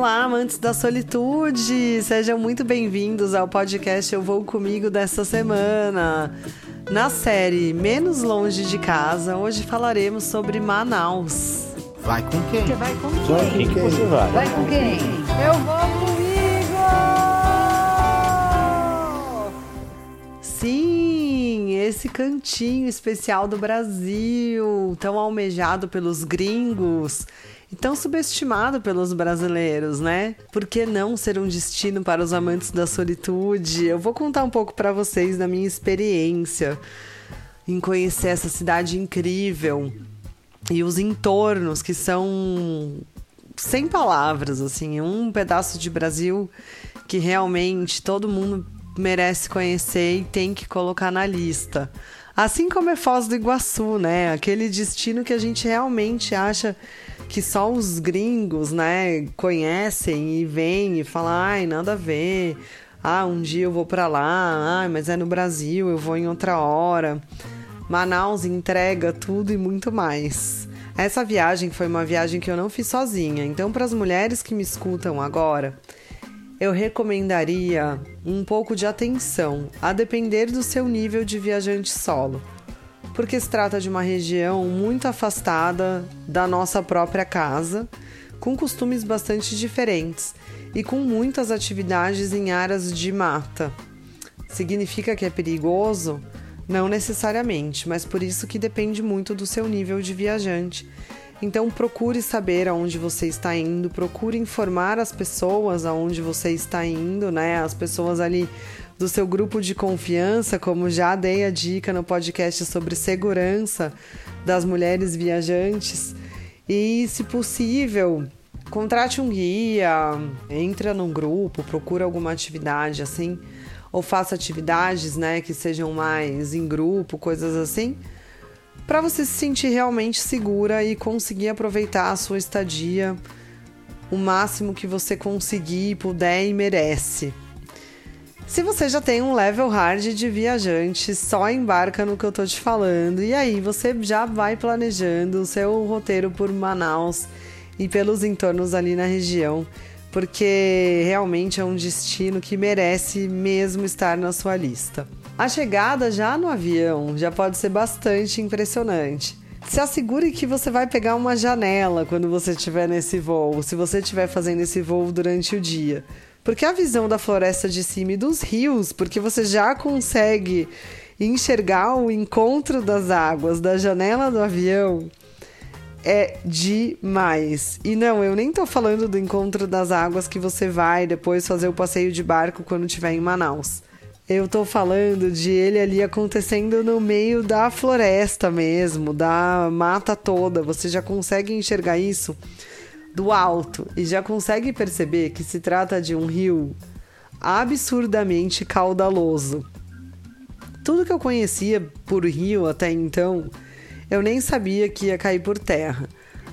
Olá, amantes da solitude! Sejam muito bem-vindos ao podcast Eu Vou Comigo dessa semana. Na série Menos Longe de Casa, hoje falaremos sobre Manaus. Vai com quem? Você vai com quem? Vai com quem você vai? Vai com quem? Eu vou comigo! Sim, esse cantinho especial do Brasil, tão almejado pelos gringos e tão subestimado pelos brasileiros, né? Por que não ser um destino para os amantes da solitude? Eu vou contar um pouco para vocês da minha experiência em conhecer essa cidade incrível e os entornos que são sem palavras, assim, um pedaço de Brasil que realmente todo mundo merece conhecer e tem que colocar na lista. Assim como é Foz do Iguaçu, né? Aquele destino que a gente realmente acha que só os gringos, né, conhecem e vêm e falam, ai, nada a ver. Ah, um dia eu vou para lá, ah, mas é no Brasil, eu vou em outra hora. Manaus entrega tudo e muito mais. Essa viagem foi uma viagem que eu não fiz sozinha, então para as mulheres que me escutam agora, eu recomendaria um pouco de atenção, a depender do seu nível de viajante solo porque se trata de uma região muito afastada da nossa própria casa, com costumes bastante diferentes e com muitas atividades em áreas de mata. Significa que é perigoso? Não necessariamente, mas por isso que depende muito do seu nível de viajante. Então procure saber aonde você está indo, procure informar as pessoas aonde você está indo, né? As pessoas ali do seu grupo de confiança, como já dei a dica no podcast sobre segurança das mulheres viajantes. E, se possível, contrate um guia, entra num grupo, procura alguma atividade assim, ou faça atividades, né, que sejam mais em grupo, coisas assim, para você se sentir realmente segura e conseguir aproveitar a sua estadia o máximo que você conseguir, puder e merece. Se você já tem um level hard de viajante, só embarca no que eu tô te falando e aí você já vai planejando o seu roteiro por Manaus e pelos entornos ali na região, porque realmente é um destino que merece mesmo estar na sua lista. A chegada já no avião já pode ser bastante impressionante. Se assegure que você vai pegar uma janela quando você estiver nesse voo, se você estiver fazendo esse voo durante o dia porque a visão da floresta de cima e dos rios, porque você já consegue enxergar o encontro das águas da janela do avião, é demais. E não, eu nem tô falando do encontro das águas que você vai depois fazer o passeio de barco quando estiver em Manaus. Eu tô falando de ele ali acontecendo no meio da floresta mesmo, da mata toda. Você já consegue enxergar isso do alto e já consegue perceber que se trata de um rio absurdamente caudaloso. Tudo que eu conhecia por rio até então, eu nem sabia que ia cair por terra.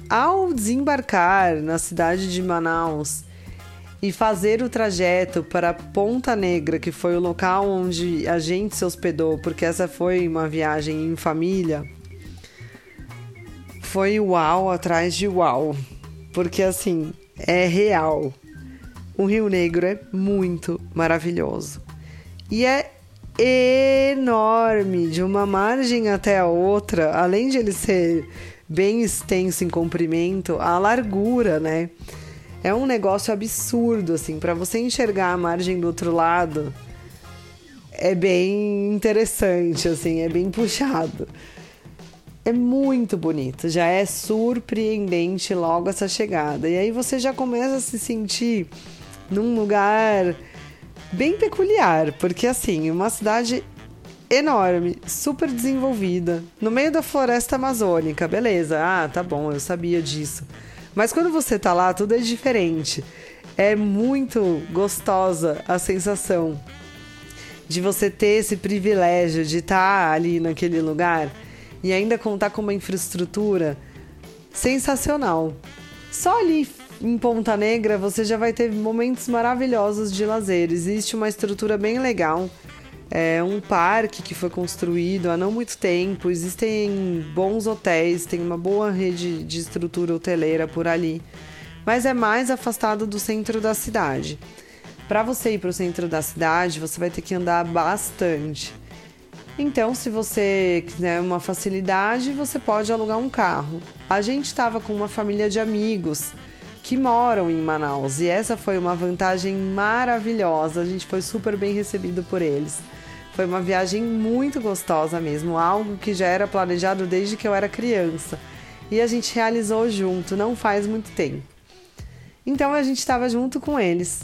Ao desembarcar na cidade de Manaus e fazer o trajeto para Ponta Negra, que foi o local onde a gente se hospedou, porque essa foi uma viagem em família, foi uau atrás de uau porque assim, é real. O Rio Negro é muito maravilhoso. E é enorme, de uma margem até a outra, além de ele ser bem extenso em comprimento, a largura, né? É um negócio absurdo, assim, para você enxergar a margem do outro lado, é bem interessante, assim, é bem puxado. É muito bonito, já é surpreendente logo essa chegada. E aí você já começa a se sentir num lugar bem peculiar, porque assim, uma cidade enorme, super desenvolvida, no meio da floresta amazônica, beleza? Ah, tá bom, eu sabia disso. Mas quando você tá lá, tudo é diferente. É muito gostosa a sensação de você ter esse privilégio de estar tá ali naquele lugar e ainda contar com uma infraestrutura sensacional. Só ali em Ponta Negra você já vai ter momentos maravilhosos de lazer. Existe uma estrutura bem legal. É um parque que foi construído há não muito tempo. Existem bons hotéis, tem uma boa rede de estrutura hoteleira por ali. mas é mais afastado do centro da cidade. Para você ir para o centro da cidade, você vai ter que andar bastante. Então, se você quiser uma facilidade, você pode alugar um carro. A gente estava com uma família de amigos que moram em Manaus e essa foi uma vantagem maravilhosa. A gente foi super bem recebido por eles. Foi uma viagem muito gostosa mesmo, algo que já era planejado desde que eu era criança. E a gente realizou junto, não faz muito tempo. Então a gente estava junto com eles.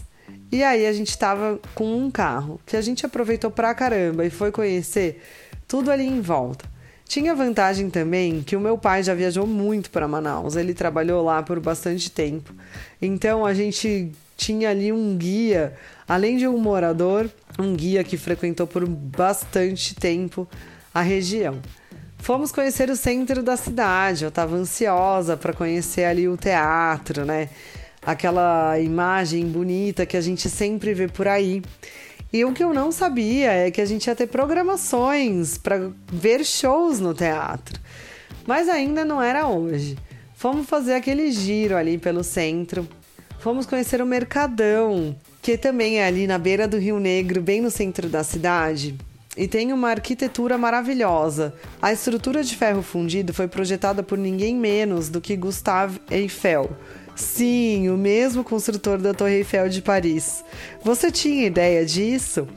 E aí a gente estava com um carro que a gente aproveitou pra caramba e foi conhecer tudo ali em volta. Tinha vantagem também que o meu pai já viajou muito para Manaus, ele trabalhou lá por bastante tempo. Então a gente tinha ali um guia, além de um morador, um guia que frequentou por bastante tempo a região. Fomos conhecer o centro da cidade, eu estava ansiosa para conhecer ali o teatro, né? aquela imagem bonita que a gente sempre vê por aí. E o que eu não sabia é que a gente ia ter programações para ver shows no teatro. Mas ainda não era hoje. Fomos fazer aquele giro ali pelo centro. Fomos conhecer o Mercadão, que também é ali na beira do Rio Negro, bem no centro da cidade. E tem uma arquitetura maravilhosa. A estrutura de ferro fundido foi projetada por ninguém menos do que Gustave Eiffel Sim, o mesmo construtor da Torre Eiffel de Paris. Você tinha ideia disso?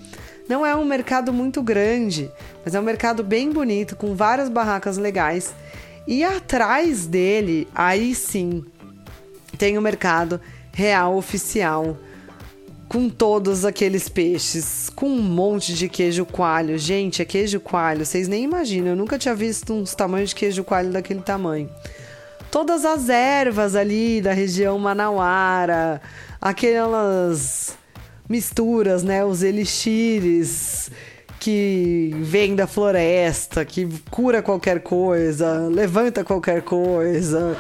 Não é um mercado muito grande, mas é um mercado bem bonito, com várias barracas legais. E atrás dele, aí sim, tem o mercado real oficial, com todos aqueles peixes, com um monte de queijo coalho. Gente, é queijo coalho, vocês nem imaginam, eu nunca tinha visto uns tamanhos de queijo coalho daquele tamanho todas as ervas ali da região manauara, aquelas misturas, né, os elixires que vem da floresta, que cura qualquer coisa, levanta qualquer coisa,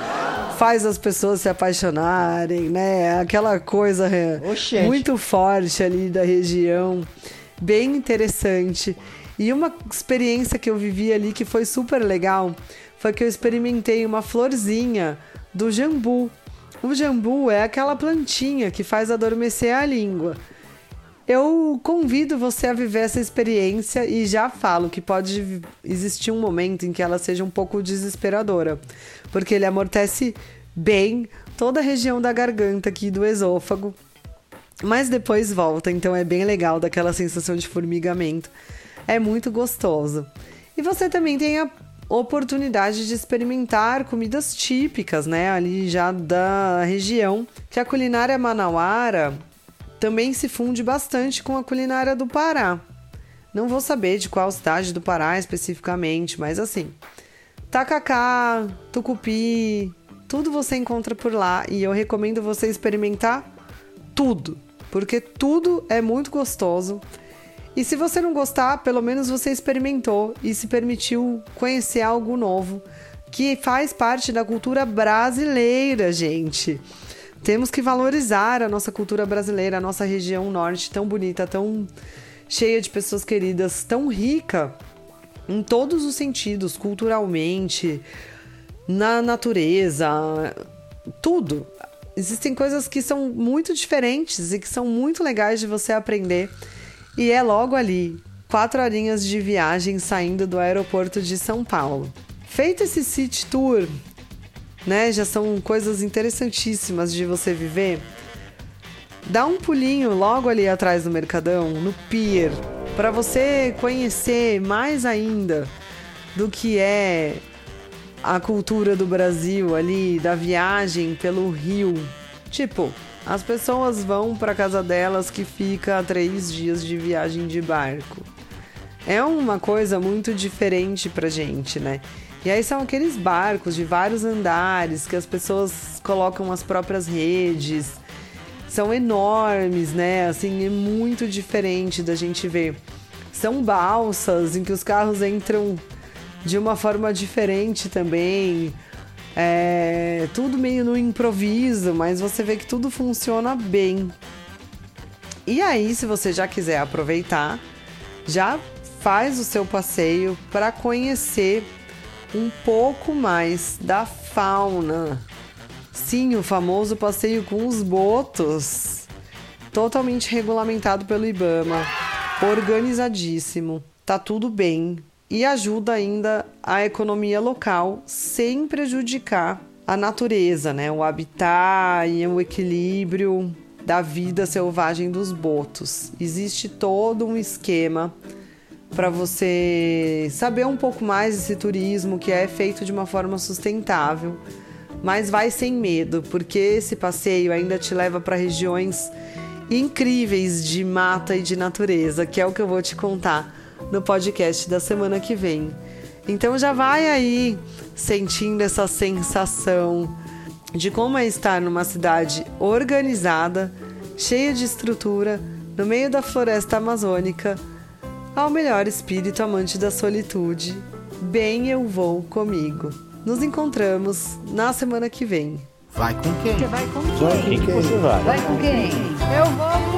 faz as pessoas se apaixonarem, né? Aquela coisa Oxente. muito forte ali da região, bem interessante. E uma experiência que eu vivi ali que foi super legal foi que eu experimentei uma florzinha do jambu. O jambu é aquela plantinha que faz adormecer a língua. Eu convido você a viver essa experiência e já falo que pode existir um momento em que ela seja um pouco desesperadora, porque ele amortece bem toda a região da garganta aqui do esôfago, mas depois volta, então é bem legal daquela sensação de formigamento. É muito gostoso. E você também tem a oportunidade de experimentar comidas típicas, né, ali já da região, que a culinária manauara também se funde bastante com a culinária do Pará. Não vou saber de qual cidade do Pará especificamente, mas assim, tacacá, tucupi, tudo você encontra por lá e eu recomendo você experimentar tudo, porque tudo é muito gostoso e se você não gostar, pelo menos você experimentou e se permitiu conhecer algo novo que faz parte da cultura brasileira, gente. Temos que valorizar a nossa cultura brasileira, a nossa região norte tão bonita, tão cheia de pessoas queridas, tão rica em todos os sentidos, culturalmente, na natureza, tudo. Existem coisas que são muito diferentes e que são muito legais de você aprender e é logo ali, quatro horinhas de viagem saindo do aeroporto de São Paulo. Feito esse city tour, né? Já são coisas interessantíssimas de você viver. Dá um pulinho logo ali atrás do Mercadão, no pier, para você conhecer mais ainda do que é a cultura do Brasil ali, da viagem pelo rio. Tipo, as pessoas vão para casa delas que fica a três dias de viagem de barco. É uma coisa muito diferente pra gente, né? E aí são aqueles barcos de vários andares que as pessoas colocam as próprias redes. São enormes, né? Assim, é muito diferente da gente ver. São balsas em que os carros entram de uma forma diferente também. É, tudo meio no improviso, mas você vê que tudo funciona bem. E aí, se você já quiser aproveitar, já faz o seu passeio para conhecer um pouco mais da fauna. Sim, o famoso passeio com os botos, totalmente regulamentado pelo Ibama, organizadíssimo, tá tudo bem e ajuda ainda a economia local sem prejudicar a natureza, né? O habitat e o equilíbrio da vida selvagem dos botos. Existe todo um esquema para você saber um pouco mais desse turismo que é feito de uma forma sustentável mas vai sem medo, porque esse passeio ainda te leva para regiões incríveis de mata e de natureza, que é o que eu vou te contar no podcast da semana que vem. Então já vai aí sentindo essa sensação de como é estar numa cidade organizada, cheia de estrutura, no meio da floresta amazônica, ao melhor espírito amante da solitude. Bem eu vou comigo. Nos encontramos na semana que vem. Vai com quem? Você vai com quem? Quem que você vai? Vai com quem? Eu vou com